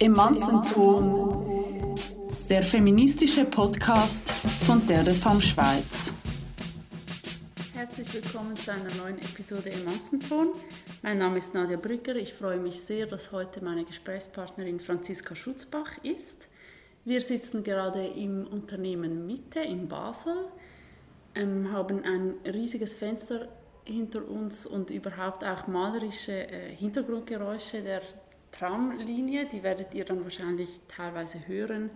Emanzenton, der feministische Podcast von der Femme Schweiz. Herzlich willkommen zu einer neuen Episode Emanzenton. Mein Name ist Nadja Brügger. Ich freue mich sehr, dass heute meine Gesprächspartnerin Franziska Schutzbach ist. Wir sitzen gerade im Unternehmen Mitte in Basel, ähm, haben ein riesiges Fenster hinter uns und überhaupt auch malerische äh, Hintergrundgeräusche der Tramlinie. Die werdet ihr dann wahrscheinlich teilweise hören.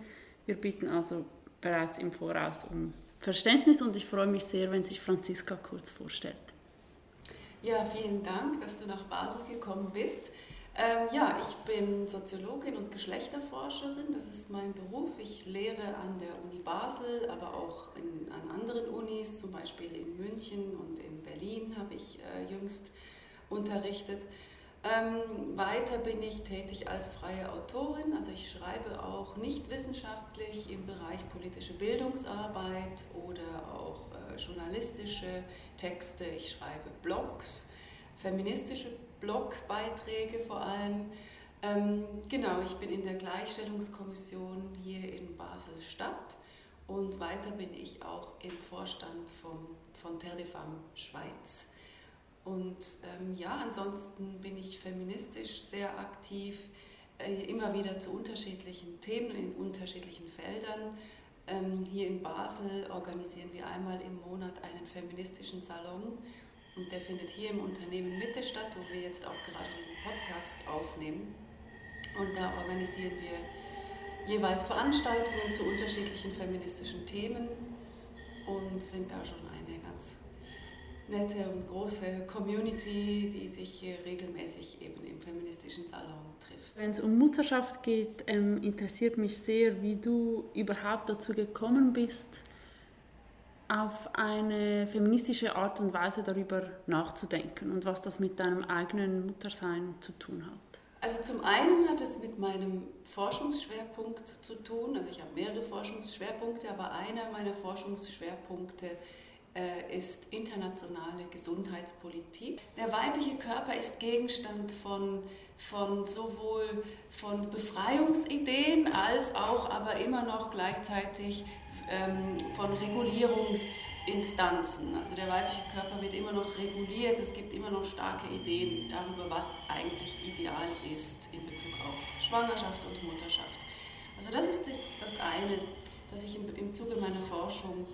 Wir bitten also bereits im Voraus um Verständnis und ich freue mich sehr, wenn sich Franziska kurz vorstellt. Ja, vielen Dank, dass du nach Basel gekommen bist. Ähm, ja, ich bin Soziologin und Geschlechterforscherin, das ist mein Beruf. Ich lehre an der Uni Basel, aber auch in, an anderen Unis, zum Beispiel in München und in Berlin habe ich äh, jüngst unterrichtet. Ähm, weiter bin ich tätig als freie Autorin, also ich schreibe auch nicht wissenschaftlich im Bereich politische Bildungsarbeit oder auch äh, journalistische Texte. Ich schreibe Blogs, feministische Blogbeiträge vor allem. Ähm, genau, ich bin in der Gleichstellungskommission hier in Basel-Stadt und weiter bin ich auch im Vorstand vom, von Terre Schweiz. Und ähm, ja, ansonsten bin ich feministisch sehr aktiv, äh, immer wieder zu unterschiedlichen Themen in unterschiedlichen Feldern. Ähm, hier in Basel organisieren wir einmal im Monat einen feministischen Salon und der findet hier im Unternehmen Mitte statt, wo wir jetzt auch gerade diesen Podcast aufnehmen. Und da organisieren wir jeweils Veranstaltungen zu unterschiedlichen feministischen Themen und sind da schon nette und große Community, die sich regelmäßig eben im feministischen Salon trifft. Wenn es um Mutterschaft geht, ähm, interessiert mich sehr, wie du überhaupt dazu gekommen bist, auf eine feministische Art und Weise darüber nachzudenken und was das mit deinem eigenen Muttersein zu tun hat. Also zum einen hat es mit meinem Forschungsschwerpunkt zu tun. Also ich habe mehrere Forschungsschwerpunkte, aber einer meiner Forschungsschwerpunkte äh, ist internationale Gesundheitspolitik. Der weibliche Körper ist Gegenstand von, von sowohl von Befreiungsideen als auch aber immer noch gleichzeitig ähm, von Regulierungsinstanzen. Also der weibliche Körper wird immer noch reguliert, es gibt immer noch starke Ideen darüber, was eigentlich ideal ist in Bezug auf Schwangerschaft und Mutterschaft. Also das ist das, das eine, dass ich im, im Zuge meiner Forschung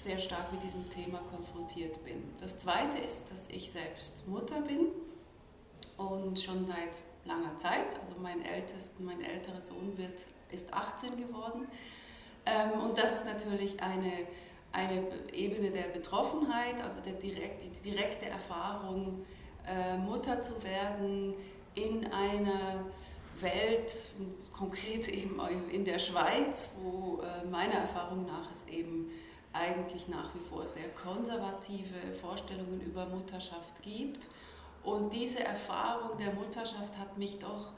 sehr stark mit diesem Thema konfrontiert bin. Das Zweite ist, dass ich selbst Mutter bin und schon seit langer Zeit, also mein, ältesten, mein älterer Sohn wird, ist 18 geworden. Ähm, und das ist natürlich eine, eine Ebene der Betroffenheit, also der direkt, die direkte Erfahrung, äh, Mutter zu werden in einer Welt, konkret eben in der Schweiz, wo äh, meiner Erfahrung nach es eben eigentlich nach wie vor sehr konservative Vorstellungen über Mutterschaft gibt. Und diese Erfahrung der Mutterschaft hat mich doch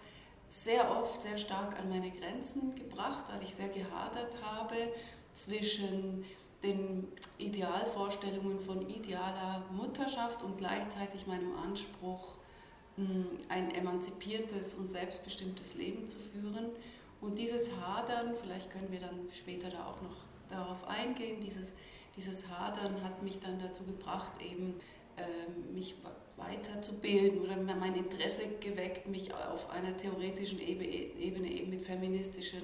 sehr oft sehr stark an meine Grenzen gebracht, weil ich sehr gehadert habe zwischen den Idealvorstellungen von idealer Mutterschaft und gleichzeitig meinem Anspruch, hm, ein emanzipiertes und selbstbestimmtes Leben zu führen. Und dieses Hadern, vielleicht können wir dann später da auch noch darauf eingehen. Dieses, dieses Hadern hat mich dann dazu gebracht, eben ähm, mich weiterzubilden oder mein Interesse geweckt, mich auf einer theoretischen Ebene eben mit feministischen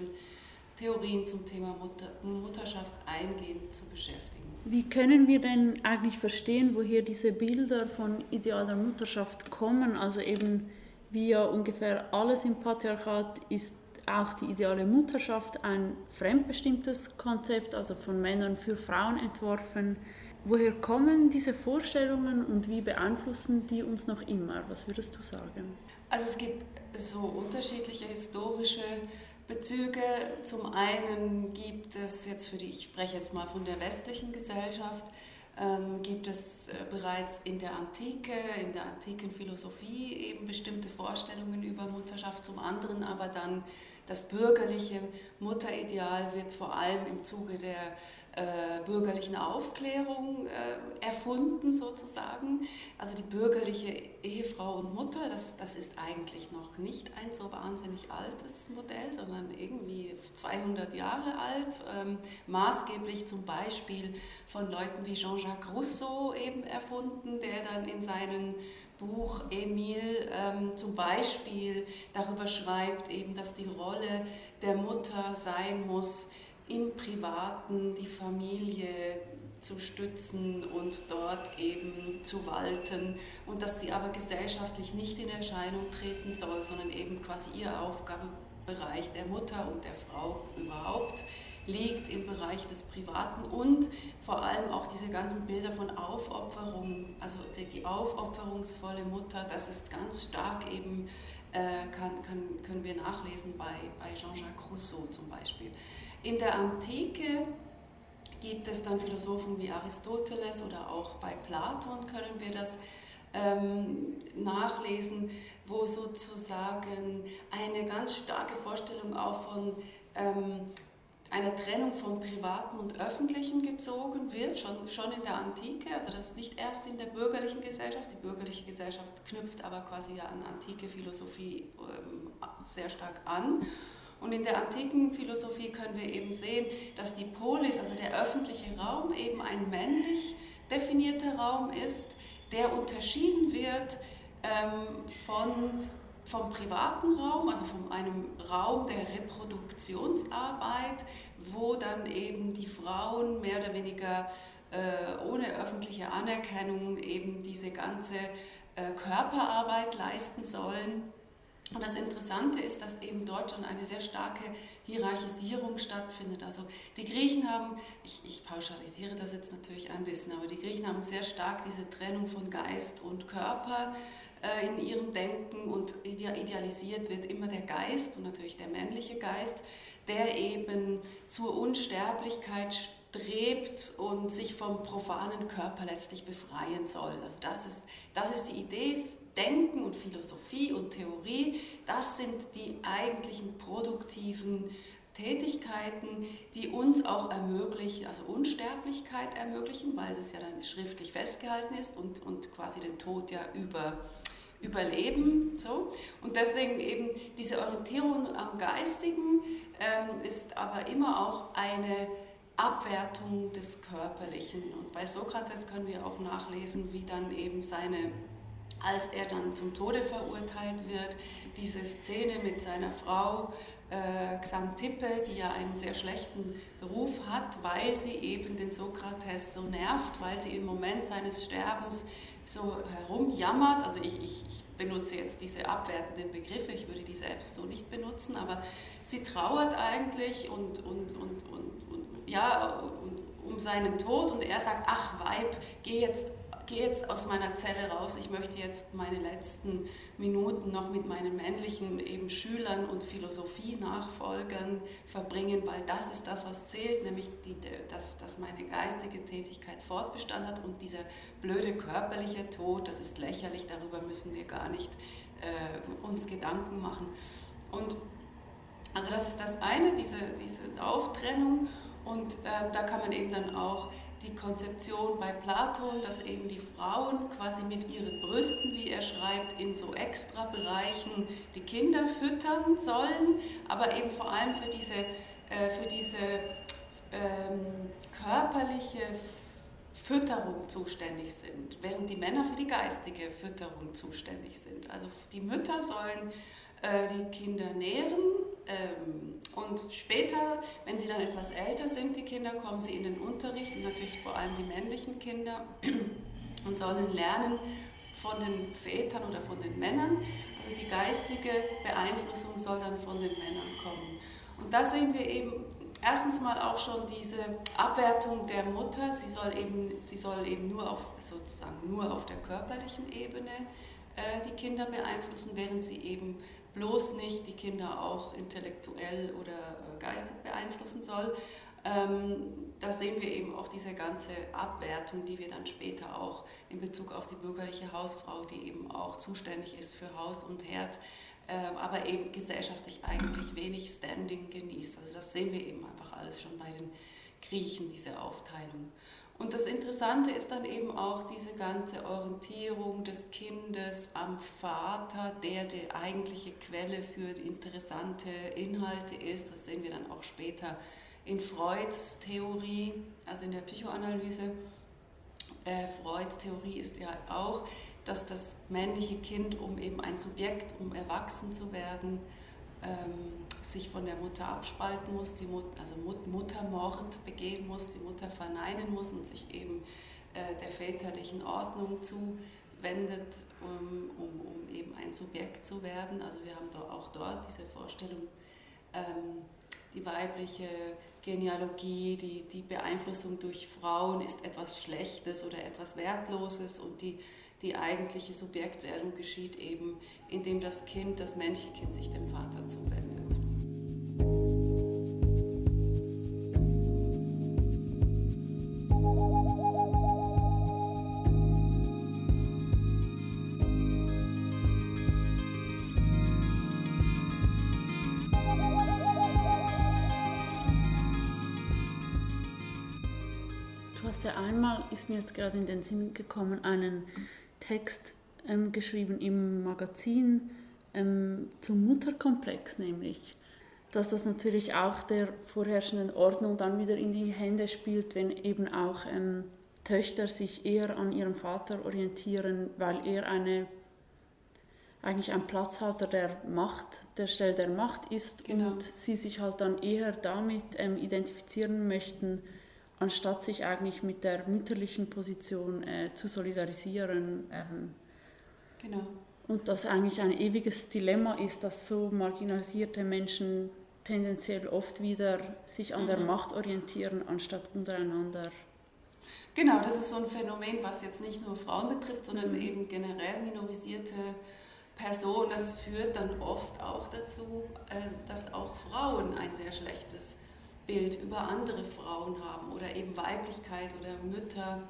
Theorien zum Thema Mutter, Mutterschaft eingehend zu beschäftigen. Wie können wir denn eigentlich verstehen, woher diese Bilder von idealer Mutterschaft kommen? Also eben wie ja ungefähr alles im Patriarchat ist auch die ideale Mutterschaft ein fremdbestimmtes Konzept, also von Männern für Frauen entworfen. Woher kommen diese Vorstellungen und wie beeinflussen die uns noch immer? Was würdest du sagen? Also es gibt so unterschiedliche historische Bezüge. Zum einen gibt es jetzt für die, ich spreche jetzt mal von der westlichen Gesellschaft, ähm, gibt es äh, bereits in der Antike, in der antiken Philosophie eben bestimmte Vorstellungen über Mutterschaft, zum anderen aber dann das bürgerliche Mutterideal wird vor allem im Zuge der äh, bürgerlichen Aufklärung äh, erfunden sozusagen. Also die bürgerliche Ehefrau und Mutter, das, das ist eigentlich noch nicht ein so wahnsinnig altes Modell, sondern irgendwie 200 Jahre alt, ähm, maßgeblich zum Beispiel von Leuten wie Jean-Jacques Rousseau eben erfunden, der dann in seinen Buch Emil ähm, zum Beispiel darüber schreibt, eben, dass die Rolle der Mutter sein muss, im Privaten die Familie zu stützen und dort eben zu walten und dass sie aber gesellschaftlich nicht in Erscheinung treten soll, sondern eben quasi ihr Aufgabenbereich der Mutter und der Frau überhaupt liegt im Bereich des Privaten und vor allem auch diese ganzen Bilder von Aufopferung, also die aufopferungsvolle Mutter, das ist ganz stark eben, äh, kann, kann, können wir nachlesen bei, bei Jean-Jacques Rousseau zum Beispiel. In der Antike gibt es dann Philosophen wie Aristoteles oder auch bei Platon können wir das ähm, nachlesen, wo sozusagen eine ganz starke Vorstellung auch von ähm, einer Trennung von Privaten und Öffentlichen gezogen wird, schon, schon in der Antike, also das ist nicht erst in der bürgerlichen Gesellschaft, die bürgerliche Gesellschaft knüpft aber quasi ja an antike Philosophie ähm, sehr stark an. Und in der antiken Philosophie können wir eben sehen, dass die Polis, also der öffentliche Raum, eben ein männlich definierter Raum ist, der unterschieden wird ähm, von vom privaten Raum, also von einem Raum der Reproduktionsarbeit, wo dann eben die Frauen mehr oder weniger äh, ohne öffentliche Anerkennung eben diese ganze äh, Körperarbeit leisten sollen. Und das Interessante ist, dass eben dort schon eine sehr starke Hierarchisierung stattfindet. Also die Griechen haben, ich, ich, pauschalisiere das jetzt natürlich ein bisschen, aber die Griechen haben sehr stark diese Trennung von Geist und Körper in ihrem Denken und idealisiert wird immer der Geist und natürlich der männliche Geist, der eben zur Unsterblichkeit strebt und sich vom profanen Körper letztlich befreien soll. Also das ist, das ist die Idee Denken und Philosophie und Theorie, das sind die eigentlichen produktiven Tätigkeiten, die uns auch ermöglichen, also Unsterblichkeit ermöglichen, weil es ja dann schriftlich festgehalten ist und, und quasi den Tod ja über, überleben. So. Und deswegen eben diese Orientierung am Geistigen ähm, ist aber immer auch eine Abwertung des Körperlichen. Und bei Sokrates können wir auch nachlesen, wie dann eben seine als er dann zum Tode verurteilt wird, diese Szene mit seiner Frau äh, Xantippe, die ja einen sehr schlechten Ruf hat, weil sie eben den Sokrates so nervt, weil sie im Moment seines Sterbens so herumjammert. Also ich, ich, ich benutze jetzt diese abwertenden Begriffe, ich würde die selbst so nicht benutzen, aber sie trauert eigentlich und, und, und, und, und ja, und, um seinen Tod und er sagt, ach Weib, geh jetzt gehe jetzt aus meiner Zelle raus, ich möchte jetzt meine letzten Minuten noch mit meinen männlichen eben Schülern und Philosophie-Nachfolgern verbringen, weil das ist das, was zählt, nämlich die, dass, dass meine geistige Tätigkeit Fortbestand hat und dieser blöde körperliche Tod, das ist lächerlich, darüber müssen wir gar nicht äh, uns Gedanken machen. Und also das ist das eine, diese, diese Auftrennung und äh, da kann man eben dann auch die Konzeption bei Platon, dass eben die Frauen quasi mit ihren Brüsten, wie er schreibt, in so extra Bereichen die Kinder füttern sollen, aber eben vor allem für diese, äh, für diese ähm, körperliche Fütterung zuständig sind, während die Männer für die geistige Fütterung zuständig sind. Also die Mütter sollen äh, die Kinder nähren und später, wenn sie dann etwas älter sind, die Kinder, kommen sie in den Unterricht und natürlich vor allem die männlichen Kinder und sollen lernen von den Vätern oder von den Männern. Also die geistige Beeinflussung soll dann von den Männern kommen. Und da sehen wir eben erstens mal auch schon diese Abwertung der Mutter. Sie soll eben, sie soll eben nur auf, sozusagen nur auf der körperlichen Ebene äh, die Kinder beeinflussen, während sie eben bloß nicht die Kinder auch intellektuell oder äh, geistig beeinflussen soll. Ähm, da sehen wir eben auch diese ganze Abwertung, die wir dann später auch in Bezug auf die bürgerliche Hausfrau, die eben auch zuständig ist für Haus und Herd, äh, aber eben gesellschaftlich eigentlich wenig Standing genießt. Also das sehen wir eben einfach alles schon bei den kriechen, diese Aufteilung. Und das Interessante ist dann eben auch diese ganze Orientierung des Kindes am Vater, der die eigentliche Quelle für interessante Inhalte ist. Das sehen wir dann auch später in Freuds Theorie, also in der Psychoanalyse. Äh, Freuds Theorie ist ja auch, dass das männliche Kind, um eben ein Subjekt, um erwachsen zu werden, ähm, sich von der Mutter abspalten muss, die Mut, also Mut, Muttermord begehen muss, die Mutter verneinen muss und sich eben äh, der väterlichen Ordnung zuwendet, um, um, um, eben ein Subjekt zu werden. Also wir haben auch dort diese Vorstellung, ähm, die weibliche Genealogie, die, die Beeinflussung durch Frauen ist etwas Schlechtes oder etwas Wertloses und die die eigentliche Subjektwerdung geschieht eben, indem das Kind, das männliche Kind sich dem Vater zuwendet. Ja einmal, ist mir jetzt gerade in den Sinn gekommen, einen Text ähm, geschrieben im Magazin ähm, zum Mutterkomplex, nämlich, dass das natürlich auch der vorherrschenden Ordnung dann wieder in die Hände spielt, wenn eben auch ähm, Töchter sich eher an ihrem Vater orientieren, weil er eine eigentlich ein Platzhalter der Macht, der Stelle der Macht ist genau. und sie sich halt dann eher damit ähm, identifizieren möchten, anstatt sich eigentlich mit der mütterlichen Position äh, zu solidarisieren. Ähm, genau. Und das eigentlich ein ewiges Dilemma ist, dass so marginalisierte Menschen tendenziell oft wieder sich an mhm. der Macht orientieren, anstatt untereinander. Genau, das ist so ein Phänomen, was jetzt nicht nur Frauen betrifft, sondern mhm. eben generell minorisierte Personen. Das führt dann oft auch dazu, äh, dass auch Frauen ein sehr schlechtes Bild über andere Frauen haben oder eben Weiblichkeit oder Mütter,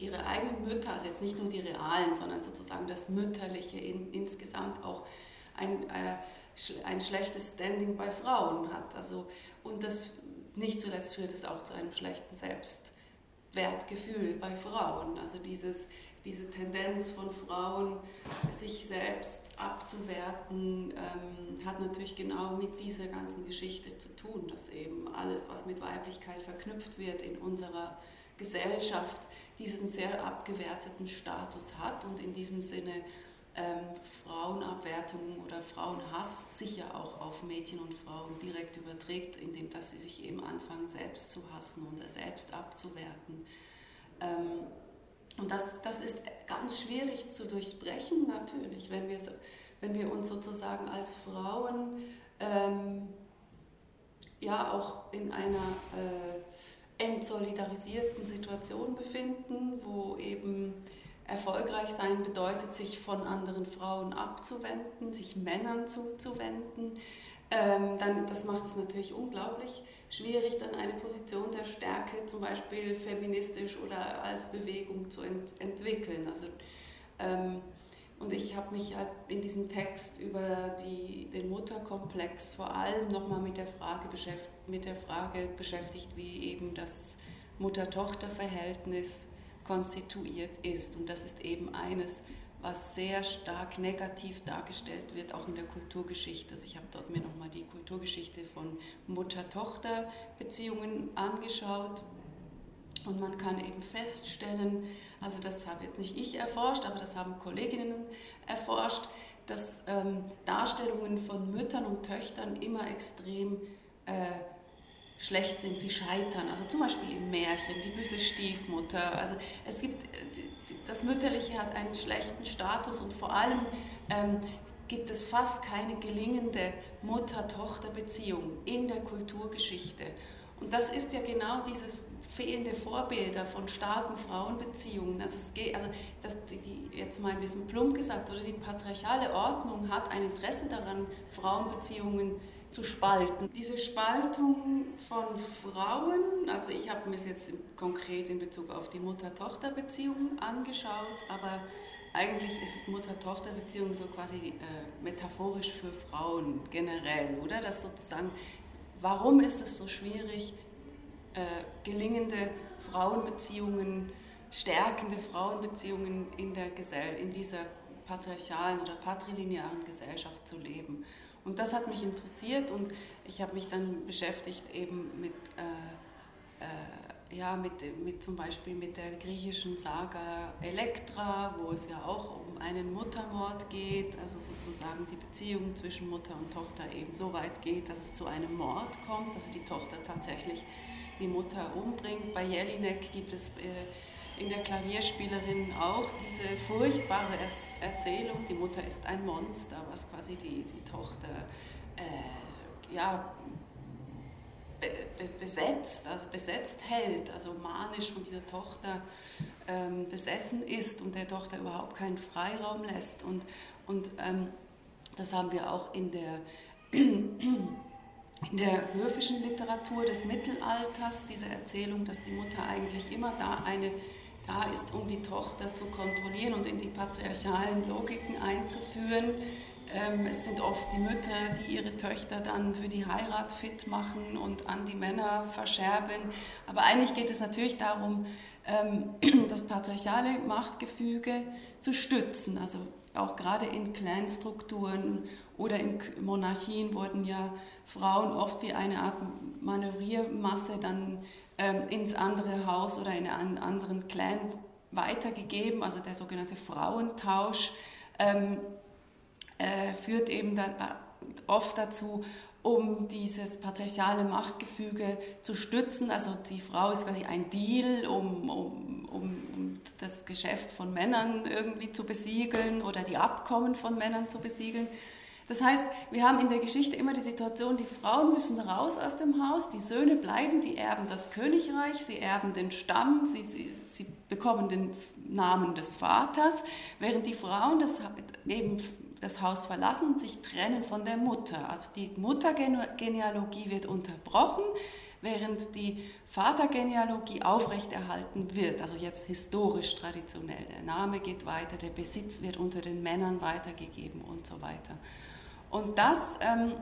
ihre eigenen Mütter, also jetzt nicht nur die realen, sondern sozusagen das Mütterliche in, insgesamt auch ein, äh, ein schlechtes Standing bei Frauen hat. Also, und das nicht zuletzt führt es auch zu einem schlechten Selbstwertgefühl bei Frauen. Also dieses diese Tendenz von Frauen, sich selbst abzuwerten, ähm, hat natürlich genau mit dieser ganzen Geschichte zu tun, dass eben alles, was mit Weiblichkeit verknüpft wird in unserer Gesellschaft, diesen sehr abgewerteten Status hat und in diesem Sinne ähm, Frauenabwertung oder Frauenhass sich ja auch auf Mädchen und Frauen direkt überträgt, indem dass sie sich eben anfangen, selbst zu hassen und selbst abzuwerten. Ähm, und das, das ist ganz schwierig zu durchbrechen, natürlich, wenn wir, wenn wir uns sozusagen als Frauen ähm, ja auch in einer äh, entsolidarisierten Situation befinden, wo eben erfolgreich sein bedeutet, sich von anderen Frauen abzuwenden, sich Männern zuzuwenden. Ähm, dann, das macht es natürlich unglaublich schwierig, dann eine Position der Stärke zum Beispiel feministisch oder als Bewegung zu ent entwickeln. Also, ähm, und ich habe mich halt in diesem Text über die, den Mutterkomplex vor allem nochmal mit, der Frage mit der Frage beschäftigt, wie eben das Mutter-Tochter-Verhältnis konstituiert ist. Und das ist eben eines was sehr stark negativ dargestellt wird, auch in der Kulturgeschichte. Also ich habe dort mir nochmal die Kulturgeschichte von Mutter-Tochter-Beziehungen angeschaut. Und man kann eben feststellen, also das habe jetzt nicht ich erforscht, aber das haben Kolleginnen erforscht, dass ähm, Darstellungen von Müttern und Töchtern immer extrem äh, schlecht sind, sie scheitern. Also zum Beispiel im Märchen, die böse Stiefmutter. Also es gibt, das Mütterliche hat einen schlechten Status und vor allem ähm, gibt es fast keine gelingende Mutter-Tochter-Beziehung in der Kulturgeschichte. Und das ist ja genau dieses fehlende Vorbilder von starken Frauenbeziehungen. Also, es geht, also das, die, jetzt mal ein bisschen plump gesagt, oder die patriarchale Ordnung hat ein Interesse daran, Frauenbeziehungen zu zu spalten. Diese Spaltung von Frauen, also ich habe mir es jetzt konkret in Bezug auf die Mutter-Tochter-Beziehung angeschaut, aber eigentlich ist Mutter-Tochter-Beziehung so quasi äh, metaphorisch für Frauen generell, oder? Das sozusagen, warum ist es so schwierig, äh, gelingende Frauenbeziehungen, stärkende Frauenbeziehungen in, der Gesell in dieser patriarchalen oder patrilinearen Gesellschaft zu leben. Und das hat mich interessiert und ich habe mich dann beschäftigt eben mit, äh, äh, ja, mit, mit zum Beispiel mit der griechischen Saga Elektra, wo es ja auch um einen Muttermord geht, also sozusagen die Beziehung zwischen Mutter und Tochter eben so weit geht, dass es zu einem Mord kommt, also die Tochter tatsächlich die Mutter umbringt. Bei Jelinek gibt es äh, in der Klavierspielerin auch diese furchtbare Erzählung, die Mutter ist ein Monster, was quasi die, die Tochter äh, ja, be, be, besetzt, also besetzt hält, also manisch von dieser Tochter ähm, besessen ist und der Tochter überhaupt keinen Freiraum lässt. Und, und ähm, das haben wir auch in der in der höfischen Literatur des Mittelalters diese Erzählung, dass die Mutter eigentlich immer da eine da ist, um die Tochter zu kontrollieren und in die patriarchalen Logiken einzuführen. Ähm, es sind oft die Mütter, die ihre Töchter dann für die Heirat fit machen und an die Männer verscherbeln. Aber eigentlich geht es natürlich darum, ähm, das patriarchale Machtgefüge zu stützen. Also auch gerade in Kleinstrukturen oder in Monarchien wurden ja Frauen oft wie eine Art Manövriermasse dann ins andere Haus oder in einen anderen Clan weitergegeben. Also der sogenannte Frauentausch ähm, äh, führt eben da, äh, oft dazu, um dieses patriarchale Machtgefüge zu stützen. Also die Frau ist quasi ein Deal, um, um, um das Geschäft von Männern irgendwie zu besiegeln oder die Abkommen von Männern zu besiegeln. Das heißt, wir haben in der Geschichte immer die Situation, die Frauen müssen raus aus dem Haus, die Söhne bleiben, die erben das Königreich, sie erben den Stamm, sie, sie, sie bekommen den Namen des Vaters, während die Frauen das, eben das Haus verlassen und sich trennen von der Mutter. Also die Muttergenealogie wird unterbrochen, während die Vatergenealogie aufrechterhalten wird, also jetzt historisch traditionell. Der Name geht weiter, der Besitz wird unter den Männern weitergegeben und so weiter. Und das, ähm,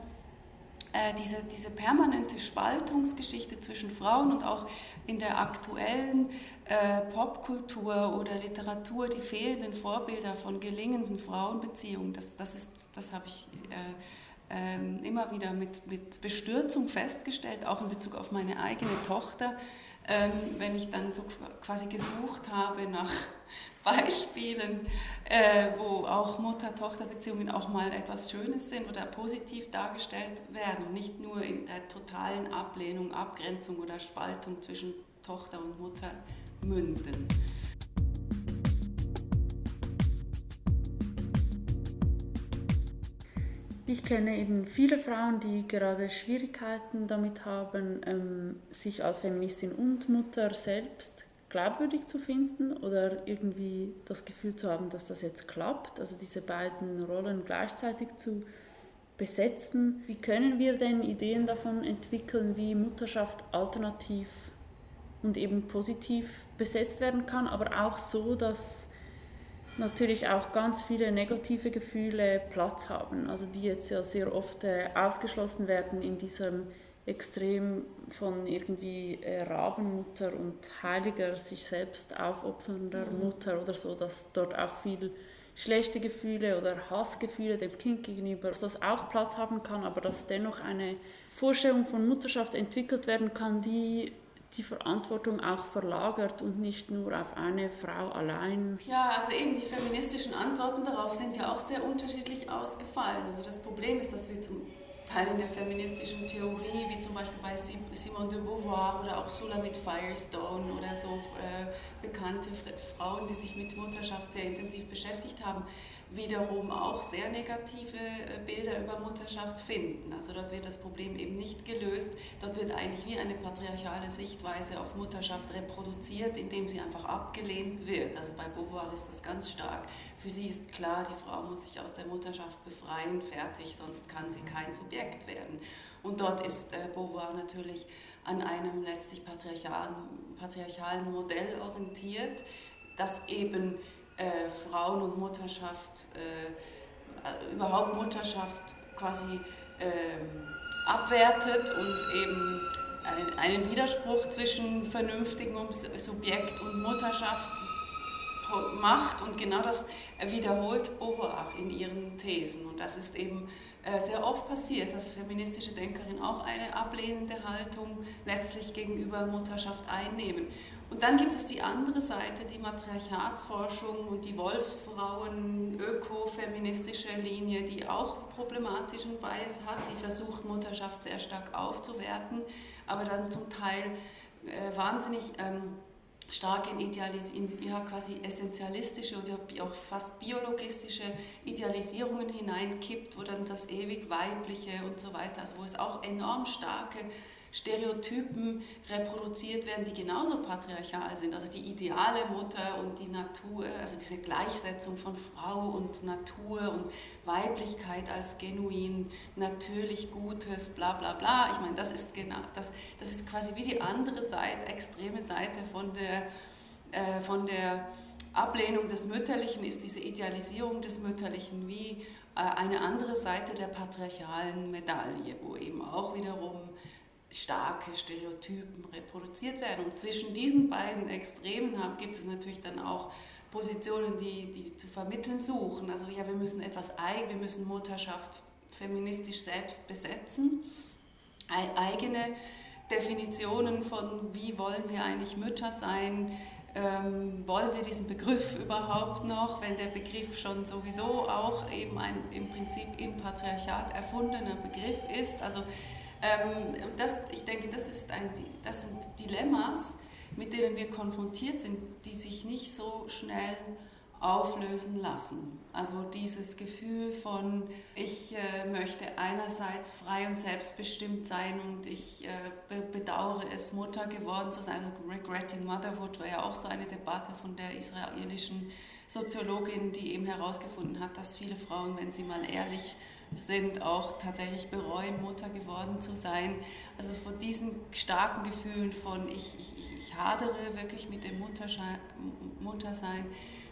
äh, diese, diese permanente Spaltungsgeschichte zwischen Frauen und auch in der aktuellen äh, Popkultur oder Literatur die fehlenden Vorbilder von gelingenden Frauenbeziehungen, das, das, das habe ich äh, äh, immer wieder mit, mit Bestürzung festgestellt, auch in Bezug auf meine eigene Tochter ähm, wenn ich dann so quasi gesucht habe nach Beispielen, äh, wo auch Mutter-Tochter-Beziehungen auch mal etwas Schönes sind oder positiv dargestellt werden und nicht nur in der totalen Ablehnung, Abgrenzung oder Spaltung zwischen Tochter und Mutter münden. Ich kenne eben viele Frauen, die gerade Schwierigkeiten damit haben, ähm, sich als Feministin und Mutter selbst glaubwürdig zu finden oder irgendwie das Gefühl zu haben, dass das jetzt klappt, also diese beiden Rollen gleichzeitig zu besetzen. Wie können wir denn Ideen davon entwickeln, wie Mutterschaft alternativ und eben positiv besetzt werden kann, aber auch so, dass natürlich auch ganz viele negative Gefühle Platz haben, also die jetzt ja sehr oft äh, ausgeschlossen werden in diesem Extrem von irgendwie äh, Rabenmutter und heiliger, sich selbst aufopfernder mhm. Mutter oder so, dass dort auch viel schlechte Gefühle oder Hassgefühle dem Kind gegenüber, dass das auch Platz haben kann, aber dass dennoch eine Vorstellung von Mutterschaft entwickelt werden kann, die die Verantwortung auch verlagert und nicht nur auf eine Frau allein. Ja, also eben die feministischen Antworten darauf sind ja auch sehr unterschiedlich ausgefallen. Also das Problem ist, dass wir zum Teil in der feministischen Theorie, wie zum Beispiel bei Simone de Beauvoir oder auch Sulamit Firestone oder so äh, bekannte Frauen, die sich mit Mutterschaft sehr intensiv beschäftigt haben, wiederum auch sehr negative äh, Bilder über Mutterschaft finden. Also dort wird das Problem eben nicht gelöst. Dort wird eigentlich wie eine patriarchale Sichtweise auf Mutterschaft reproduziert, indem sie einfach abgelehnt wird. Also bei Beauvoir ist das ganz stark. Für sie ist klar, die Frau muss sich aus der Mutterschaft befreien, fertig, sonst kann sie kein Subjekt werden. Und dort ist äh, Beauvoir natürlich an einem letztlich patriarchalen, patriarchalen Modell orientiert, das eben äh, Frauen und Mutterschaft, äh, äh, überhaupt Mutterschaft quasi ähm, abwertet und eben einen Widerspruch zwischen vernünftigem Subjekt und Mutterschaft macht und genau das wiederholt Beauvoir in ihren Thesen. Und das ist eben äh, sehr oft passiert, dass feministische Denkerinnen auch eine ablehnende Haltung letztlich gegenüber Mutterschaft einnehmen. Und dann gibt es die andere Seite, die Matriarchatsforschung und die Wolfsfrauen, ökofeministische Linie, die auch problematischen Bias hat, die versucht, Mutterschaft sehr stark aufzuwerten, aber dann zum Teil äh, wahnsinnig ähm, stark in, Idealis ja, quasi essentialistische oder auch fast biologistische Idealisierungen hineinkippt, wo dann das ewig Weibliche und so weiter, also wo es auch enorm starke Stereotypen reproduziert werden, die genauso patriarchal sind. Also die ideale Mutter und die Natur, also diese Gleichsetzung von Frau und Natur und Weiblichkeit als genuin, natürlich Gutes, bla bla bla. Ich meine, das ist genau, das, das ist quasi wie die andere Seite, extreme Seite von der, äh, von der Ablehnung des Mütterlichen ist diese Idealisierung des Mütterlichen wie äh, eine andere Seite der patriarchalen Medaille, wo eben auch wiederum starke Stereotypen reproduziert werden. Und zwischen diesen beiden Extremen gibt es natürlich dann auch Positionen, die, die zu vermitteln suchen. Also ja, wir müssen etwas eigen, wir müssen Mutterschaft feministisch selbst besetzen, eigene Definitionen von, wie wollen wir eigentlich Mütter sein, ähm, wollen wir diesen Begriff überhaupt noch, weil der Begriff schon sowieso auch eben ein im Prinzip im Patriarchat erfundener Begriff ist. Also das, ich denke, das, ist ein, das sind Dilemmas, mit denen wir konfrontiert sind, die sich nicht so schnell auflösen lassen. Also dieses Gefühl von, ich äh, möchte einerseits frei und selbstbestimmt sein und ich äh, be bedauere es, Mutter geworden zu sein. Also Regretting Motherhood war ja auch so eine Debatte von der israelischen Soziologin, die eben herausgefunden hat, dass viele Frauen, wenn sie mal ehrlich sind, auch tatsächlich bereuen, Mutter geworden zu sein. Also von diesen starken Gefühlen von ich, ich, ich hadere wirklich mit dem Muttersein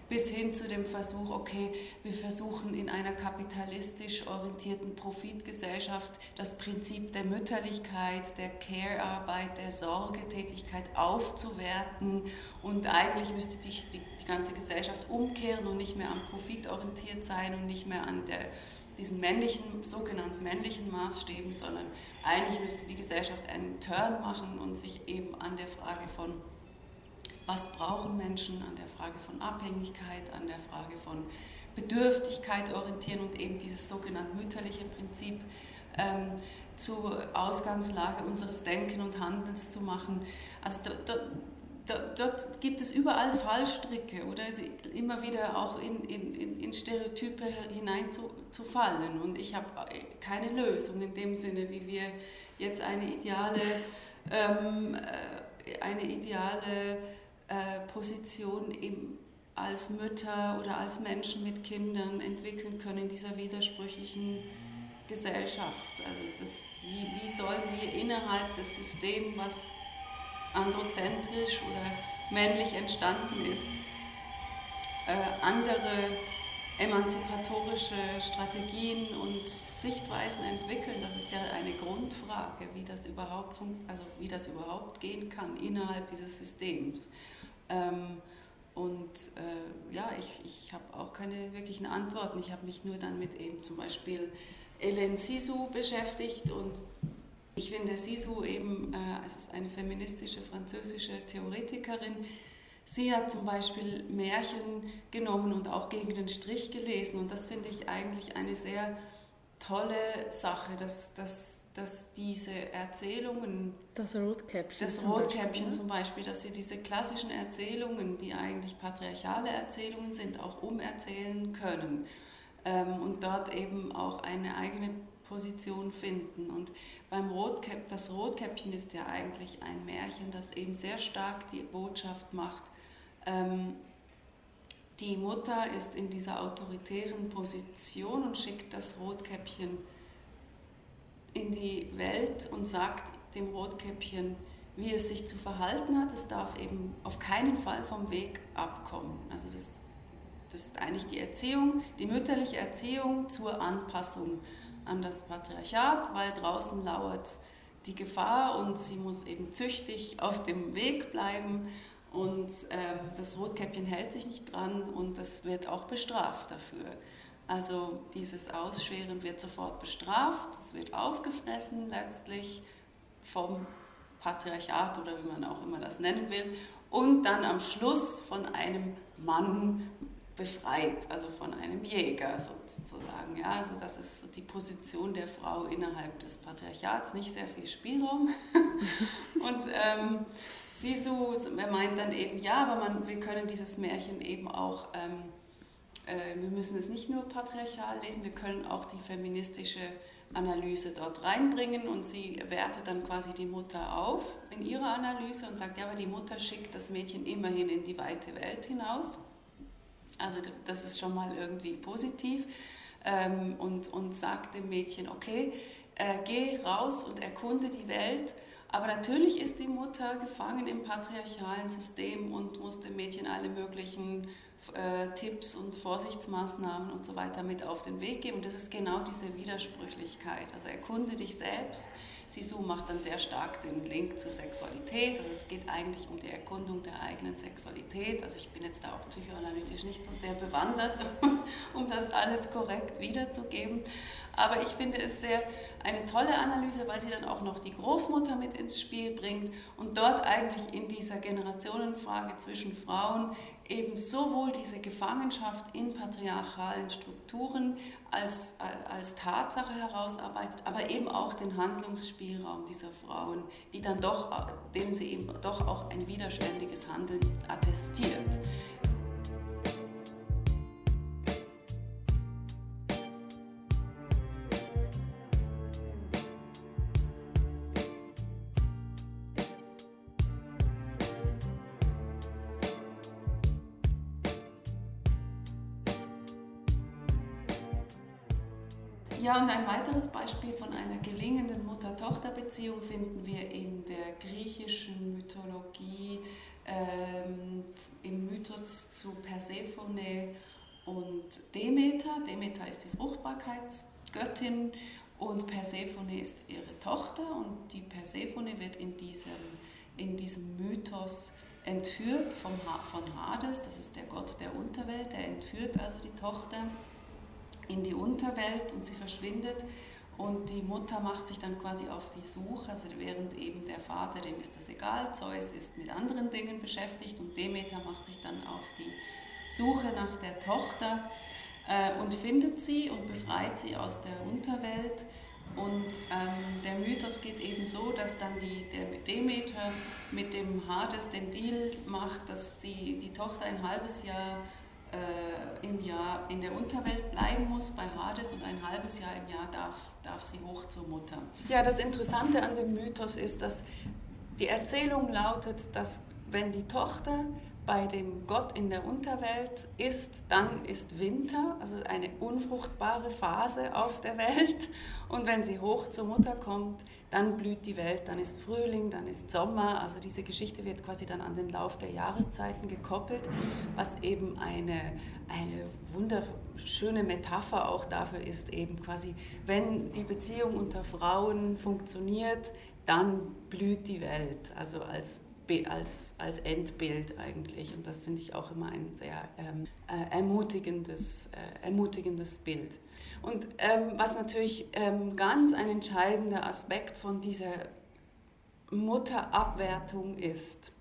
bis hin zu dem Versuch, okay, wir versuchen in einer kapitalistisch orientierten Profitgesellschaft das Prinzip der Mütterlichkeit, der Care-Arbeit, der Sorgetätigkeit aufzuwerten und eigentlich müsste die, die, die ganze Gesellschaft umkehren und nicht mehr am Profit orientiert sein und nicht mehr an der diesen männlichen, sogenannten männlichen Maßstäben, sondern eigentlich müsste die Gesellschaft einen Turn machen und sich eben an der Frage von, was brauchen Menschen, an der Frage von Abhängigkeit, an der Frage von Bedürftigkeit orientieren und eben dieses sogenannte mütterliche Prinzip ähm, zur Ausgangslage unseres Denken und Handelns zu machen. Also da, da, dort gibt es überall Fallstricke oder immer wieder auch in, in, in Stereotype hineinzufallen. Und ich habe keine Lösung in dem Sinne, wie wir jetzt eine ideale, ähm, äh, eine ideale äh, Position im, als Mütter oder als Menschen mit Kindern entwickeln können in dieser widersprüchlichen Gesellschaft. Also das, wie, wie sollen wir innerhalb des Systems, was androzentrisch oder männlich entstanden ist, äh, andere emanzipatorische Strategien und Sichtweisen entwickeln. Das ist ja eine Grundfrage, wie das überhaupt, also wie das überhaupt gehen kann innerhalb dieses Systems. Ähm, und äh, ja, ich, ich habe auch keine wirklichen Antworten. Ich habe mich nur dann mit eben zum Beispiel Hélène Sisou beschäftigt und ich finde Sisu eben, äh, es ist eine feministische französische Theoretikerin, sie hat zum Beispiel Märchen genommen und auch gegen den Strich gelesen und das finde ich eigentlich eine sehr tolle Sache, dass, dass, dass diese Erzählungen, das Rotkäppchen, das Rotkäppchen zum Beispiel, dass sie diese klassischen Erzählungen, die eigentlich patriarchale Erzählungen sind, auch umerzählen können ähm, und dort eben auch eine eigene Position finden. Und beim Rotkäpp, das Rotkäppchen ist ja eigentlich ein Märchen, das eben sehr stark die Botschaft macht, ähm, die Mutter ist in dieser autoritären Position und schickt das Rotkäppchen in die Welt und sagt dem Rotkäppchen, wie es sich zu verhalten hat. Es darf eben auf keinen Fall vom Weg abkommen. Also das, das ist eigentlich die Erziehung, die mütterliche Erziehung zur Anpassung an das Patriarchat, weil draußen lauert die Gefahr und sie muss eben züchtig auf dem Weg bleiben und äh, das Rotkäppchen hält sich nicht dran und das wird auch bestraft dafür. Also dieses Ausscheren wird sofort bestraft, es wird aufgefressen letztlich vom Patriarchat oder wie man auch immer das nennen will und dann am Schluss von einem Mann befreit, also von einem Jäger sozusagen. Ja, also das ist so die Position der Frau innerhalb des Patriarchats, nicht sehr viel Spielraum. und ähm, Sisu meint dann eben, ja, aber man, wir können dieses Märchen eben auch, ähm, äh, wir müssen es nicht nur patriarchal lesen, wir können auch die feministische Analyse dort reinbringen und sie wertet dann quasi die Mutter auf in ihrer Analyse und sagt, ja, aber die Mutter schickt das Mädchen immerhin in die weite Welt hinaus. Also das ist schon mal irgendwie positiv ähm, und, und sagt dem Mädchen, okay, äh, geh raus und erkunde die Welt. Aber natürlich ist die Mutter gefangen im patriarchalen System und muss dem Mädchen alle möglichen äh, Tipps und Vorsichtsmaßnahmen und so weiter mit auf den Weg geben. Und das ist genau diese Widersprüchlichkeit. Also erkunde dich selbst, Sisu macht dann sehr stark den Link zur Sexualität. Also es geht eigentlich um die Erkundung der eigenen Sexualität. Also ich bin jetzt da auch psychoanalytisch nicht so sehr bewandert, um das alles korrekt wiederzugeben. Aber ich finde es sehr eine tolle Analyse, weil sie dann auch noch die Großmutter mit ins Spiel bringt und dort eigentlich in dieser Generationenfrage zwischen Frauen eben sowohl diese Gefangenschaft in patriarchalen Strukturen als, als Tatsache herausarbeitet, aber eben auch den Handlungsspielraum dieser Frauen, die dann doch, denen sie eben doch auch ein widerständiges Handeln attestiert. Ja, und ein weiteres Beispiel von einer gelingenden Mutter-Tochter-Beziehung finden wir in der griechischen Mythologie, ähm, im Mythos zu Persephone und Demeter. Demeter ist die Fruchtbarkeitsgöttin und Persephone ist ihre Tochter und die Persephone wird in diesem, in diesem Mythos entführt vom, von Hades, das ist der Gott der Unterwelt, der entführt also die Tochter in die Unterwelt und sie verschwindet. Und die Mutter macht sich dann quasi auf die Suche, also während eben der Vater, dem ist das egal, Zeus ist mit anderen Dingen beschäftigt und Demeter macht sich dann auf die Suche nach der Tochter äh, und findet sie und befreit sie aus der Unterwelt. Und ähm, der Mythos geht eben so, dass dann die, der Demeter mit dem Hades den Deal macht, dass sie die Tochter ein halbes Jahr äh, im Jahr in der Unterwelt bleiben muss bei Hades und ein halbes Jahr im Jahr darf, darf sie hoch zur Mutter. Ja, das Interessante an dem Mythos ist, dass die Erzählung lautet, dass wenn die Tochter bei dem Gott in der Unterwelt ist, dann ist Winter, also eine unfruchtbare Phase auf der Welt. Und wenn sie hoch zur Mutter kommt, dann blüht die Welt, dann ist Frühling, dann ist Sommer. Also diese Geschichte wird quasi dann an den Lauf der Jahreszeiten gekoppelt, was eben eine, eine wunderschöne Metapher auch dafür ist, eben quasi, wenn die Beziehung unter Frauen funktioniert, dann blüht die Welt. Also als als, als Endbild eigentlich. Und das finde ich auch immer ein sehr ähm, äh, ermutigendes, äh, ermutigendes Bild. Und ähm, was natürlich ähm, ganz ein entscheidender Aspekt von dieser Mutterabwertung ist,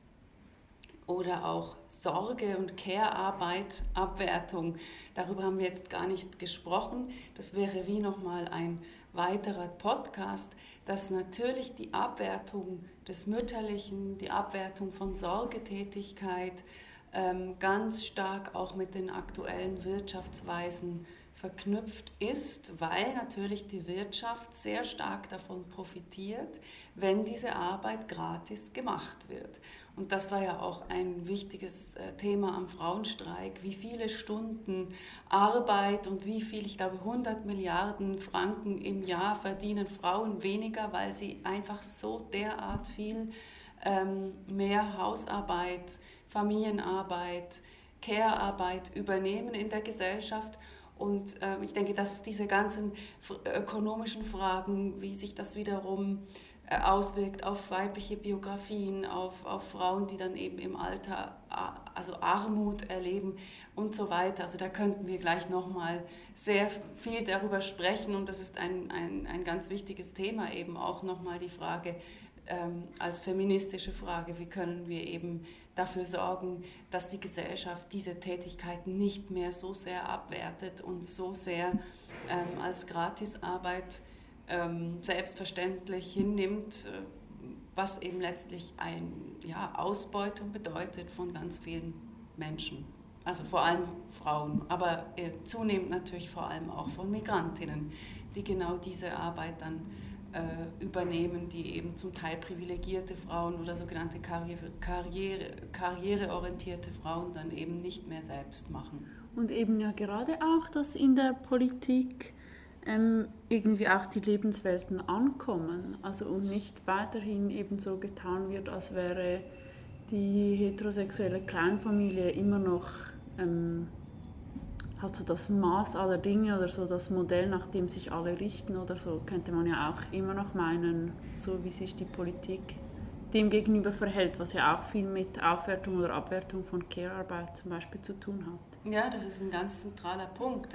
oder auch Sorge- und Care-Arbeit, Abwertung. Darüber haben wir jetzt gar nicht gesprochen. Das wäre wie nochmal ein weiterer Podcast, dass natürlich die Abwertung des Mütterlichen, die Abwertung von Sorgetätigkeit ähm, ganz stark auch mit den aktuellen Wirtschaftsweisen verknüpft ist, weil natürlich die Wirtschaft sehr stark davon profitiert, wenn diese Arbeit gratis gemacht wird. Und das war ja auch ein wichtiges äh, Thema am Frauenstreik, wie viele Stunden Arbeit und wie viel, ich glaube 100 Milliarden Franken im Jahr verdienen Frauen weniger, weil sie einfach so derart viel ähm, mehr Hausarbeit, Familienarbeit, Care-Arbeit übernehmen in der Gesellschaft Und äh, ich denke, dass diese ganzen ökonomischen Fragen, wie sich das wiederum äh, auswirkt auf weibliche Biografien, auf, auf Frauen, die dann eben im Alter also Armut erleben und so weiter. Also da könnten wir gleich nochmal sehr viel darüber sprechen und das ist ein, ein, ein ganz wichtiges Thema eben auch nochmal die Frage ähm, als feministische Frage, wie können wir eben dafür sorgen, dass die Gesellschaft diese Tätigkeiten nicht mehr so sehr abwertet und so sehr ähm, als Gratisarbeit ähm, selbstverständlich hinnimmt, äh, was eben letztlich eine ja, Ausbeutung bedeutet von ganz vielen Menschen. Also vor allem Frauen, aber äh, zunehmend natürlich vor allem auch von Migrantinnen, die genau diese Arbeit dann übernehmen, die eben zum Teil privilegierte Frauen oder sogenannte Karriere, Karriere, karriereorientierte Frauen dann eben nicht mehr selbst machen. Und eben ja gerade auch, dass in der Politik ähm, irgendwie auch die Lebenswelten ankommen. Also und nicht weiterhin eben so getan wird, als wäre die heterosexuelle Kleinfamilie immer noch ähm, halt so das Maß aller Dinge oder so das Modell, nach dem sich alle richten oder so, könnte man ja auch immer noch meinen, so wie sich die Politik dem gegenüber verhält, was ja auch viel mit Aufwertung oder Abwertung von Care-Arbeit zum Beispiel zu tun hat. Ja, das ist ein ganz zentraler Punkt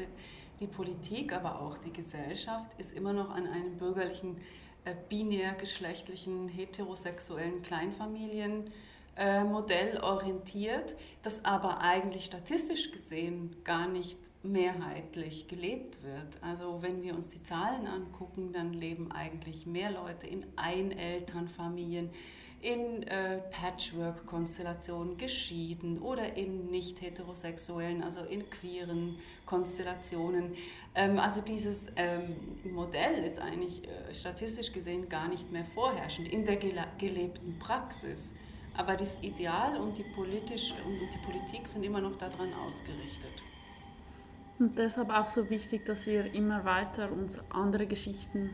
die Politik, aber auch die Gesellschaft ist immer noch an einem bürgerlichen, äh, binär-geschlechtlichen, heterosexuellen Kleinfamilienmodell äh, orientiert, das aber eigentlich statistisch gesehen gar nicht mehrheitlich gelebt wird. Also wenn wir uns die Zahlen angucken, dann leben eigentlich mehr Leute in Einelternfamilien in äh, Patchwork-Konstellationen geschieden oder in nicht heterosexuellen, also in queeren Konstellationen. Ähm, also dieses ähm, Modell ist eigentlich äh, statistisch gesehen gar nicht mehr vorherrschend in der gelebten Praxis. Aber das Ideal und die, politisch, und die Politik sind immer noch daran ausgerichtet. Und deshalb auch so wichtig, dass wir immer weiter uns andere Geschichten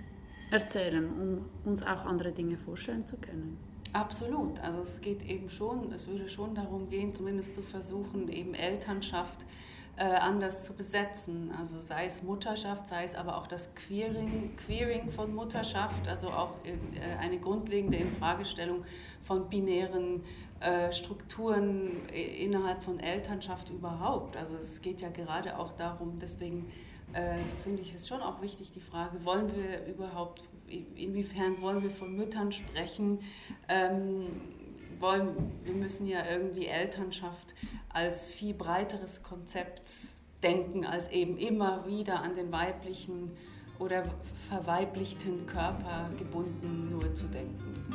erzählen, um uns auch andere Dinge vorstellen zu können. Absolut. Also es geht eben schon, es würde schon darum gehen, zumindest zu versuchen, eben Elternschaft äh, anders zu besetzen. Also sei es Mutterschaft, sei es aber auch das Queering, Queering von Mutterschaft, also auch äh, eine grundlegende Infragestellung von binären äh, Strukturen innerhalb von Elternschaft überhaupt. Also es geht ja gerade auch darum, deswegen äh, finde ich es schon auch wichtig, die Frage, wollen wir überhaupt inwiefern wollen wir von Müttern sprechen? Ähm, wollen, wir müssen ja irgendwie Elternschaft als viel breiteres Konzept denken, als eben immer wieder an den weiblichen oder verweiblichten Körper gebunden nur zu denken.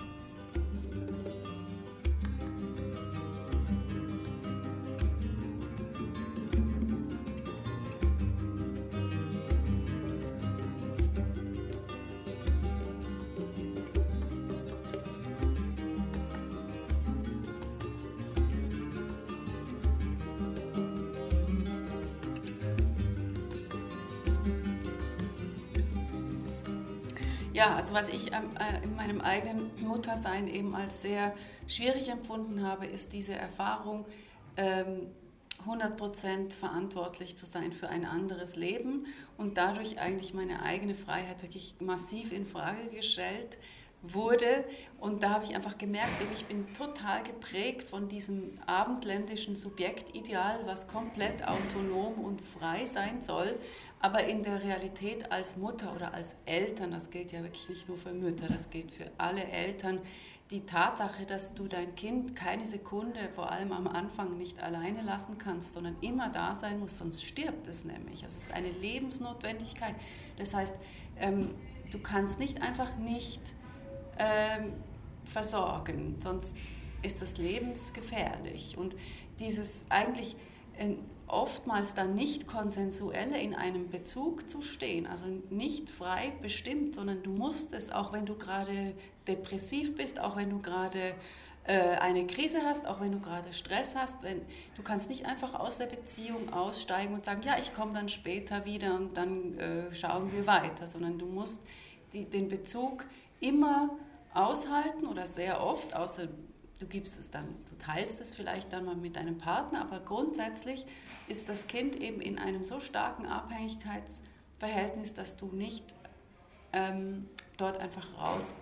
Also was ich ähm, äh, in meinem eigenen Muttersein eben als sehr schwierig empfunden habe, ist diese Erfahrung, ähm, 100% verantwortlich zu sein für ein anderes Leben und dadurch eigentlich meine eigene Freiheit wirklich massiv in Frage gestellt wurde. Und da habe ich einfach gemerkt, ich bin total geprägt von diesem abendländischen Subjektideal, was komplett autonom und frei sein soll. Aber in der Realität als Mutter oder als Eltern, das gilt ja wirklich nicht nur für Mütter, das gilt für alle Eltern, die Tatsache, dass du dein Kind keine Sekunde, vor allem am Anfang, nicht alleine lassen kannst, sondern immer da sein muss, sonst stirbt es nämlich. Es ist eine Lebensnotwendigkeit. Das heißt, ähm, du kannst nicht einfach nicht ähm, versorgen, sonst ist das lebensgefährlich. Und dieses eigentlich äh, oftmals dann nicht konsensuelle in einem Bezug zu stehen, also nicht frei bestimmt, sondern du musst es, auch wenn du gerade depressiv bist, auch wenn du gerade äh, eine Krise hast, auch wenn du gerade Stress hast, wenn du kannst nicht einfach aus der Beziehung aussteigen und sagen, ja, ich komme dann später wieder und dann äh, schauen wir weiter, sondern du musst die, den Bezug immer aushalten oder sehr oft, außer du gibst es dann, du teilst es vielleicht dann mal mit deinem Partner, aber grundsätzlich ist das Kind eben in einem so starken Abhängigkeitsverhältnis, dass du nicht ähm, dort einfach raus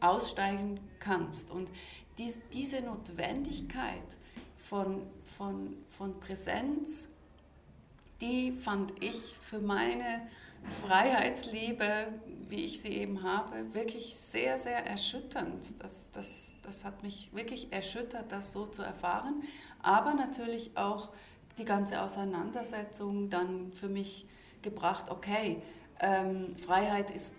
aussteigen kannst. Und dies, diese Notwendigkeit von, von, von Präsenz, die fand ich für meine Freiheitsliebe, wie ich sie eben habe, wirklich sehr, sehr erschütternd. Das, das, das hat mich wirklich erschüttert, das so zu erfahren. Aber natürlich auch die ganze Auseinandersetzung dann für mich gebracht, okay, ähm, Freiheit ist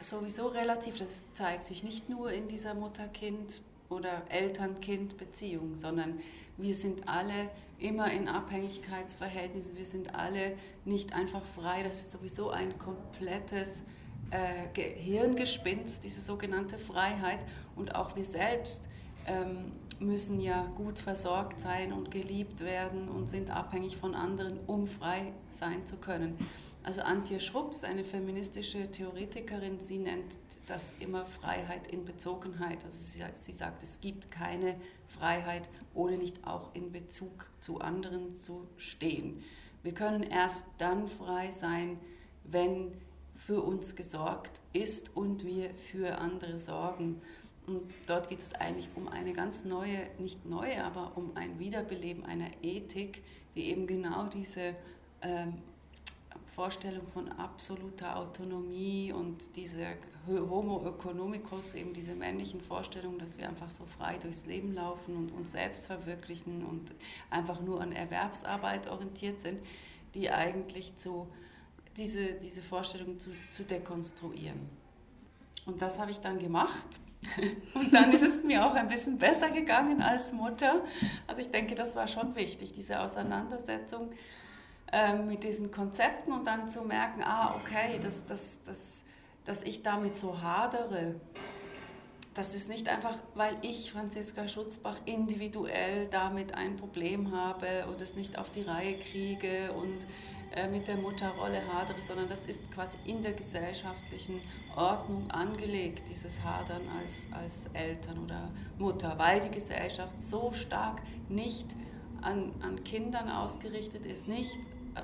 sowieso relativ, das zeigt sich nicht nur in dieser Mutter-Kind- oder Eltern-Kind-Beziehung, sondern wir sind alle immer in Abhängigkeitsverhältnissen, wir sind alle nicht einfach frei, das ist sowieso ein komplettes äh, Gehirngespinst, diese sogenannte Freiheit. Und auch wir selbst ähm, müssen ja gut versorgt sein und geliebt werden und sind abhängig von anderen, um frei sein zu können. Also Antje Schrups, eine feministische Theoretikerin, sie nennt das immer Freiheit in Bezogenheit. Also sie, sie sagt, es gibt keine Freiheit, ohne nicht auch in Bezug zu anderen zu stehen. Wir können erst dann frei sein, wenn für uns gesorgt ist und wir für andere sorgen. Und dort geht es eigentlich um eine ganz neue, nicht neue, aber um ein Wiederbeleben einer Ethik, die eben genau diese ähm, Vorstellung von absoluter Autonomie und diese Homo economicus, eben diese männlichen Vorstellungen, dass wir einfach so frei durchs Leben laufen und uns selbst verwirklichen und einfach nur an Erwerbsarbeit orientiert sind, die eigentlich zu, diese, diese Vorstellung zu, zu dekonstruieren. Und das habe ich dann gemacht Und dann ist es mir auch ein bisschen besser gegangen als Mutter. Also ich denke, das war schon wichtig, diese Auseinandersetzung ähm, mit diesen Konzepten und dann zu merken, ah, okay, dass, dass, dass, dass ich damit so hadere. Das ist nicht einfach, weil ich, Franziska Schutzbach, individuell damit ein Problem habe und es nicht auf die Reihe kriege und äh, mit der Mutterrolle hadere, sondern das ist quasi in der gesellschaftlichen Ordnung angelegt, dieses Hadern als, als Eltern oder Mutter, weil die Gesellschaft so stark nicht an, an Kindern ausgerichtet ist, nicht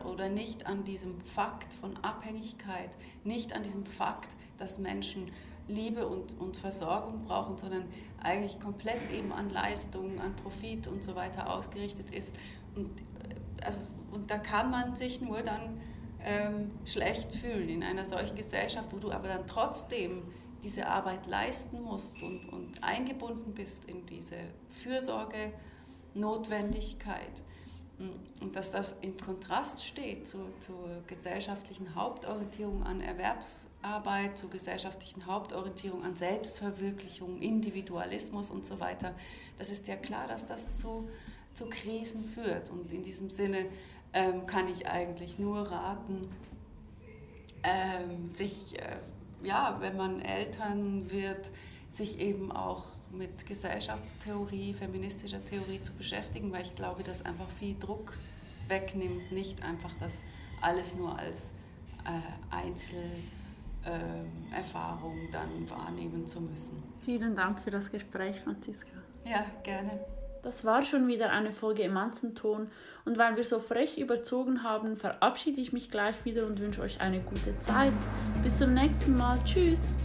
oder nicht an diesem Fakt von Abhängigkeit, nicht an diesem Fakt, dass Menschen Liebe und, und Versorgung brauchen, sondern eigentlich komplett eben an Leistung, an Profit und so weiter ausgerichtet ist. Und, äh, also und da kann man sich nur dann ähm, schlecht fühlen in einer solchen Gesellschaft, wo du aber dann trotzdem diese Arbeit leisten musst und, und eingebunden bist in diese Fürsorge, Notwendigkeit. Und dass das in Kontrast steht zu, zur gesellschaftlichen Hauptorientierung an Erwerbsarbeit, zur gesellschaftlichen Hauptorientierung an Selbstverwirklichung, Individualismus und so weiter, das ist ja klar, dass das zu, zu Krisen führt. Und in diesem Sinne ähm, kann ich eigentlich nur raten, ähm, sich, äh, ja, wenn man Eltern wird, sich eben auch mit Gesellschaftstheorie, feministischer Theorie zu beschäftigen, weil ich glaube, dass einfach viel Druck wegnimmt, nicht einfach das alles nur als äh, Einzelerfahrung ähm, dann wahrnehmen zu müssen. Vielen Dank für das Gespräch, Franziska. Ja, gerne. Das war schon wieder eine Folge im Manzenton und weil wir so frech überzogen haben, verabschiede ich mich gleich wieder und wünsche euch eine gute Zeit. Bis zum nächsten Mal. Tschüss.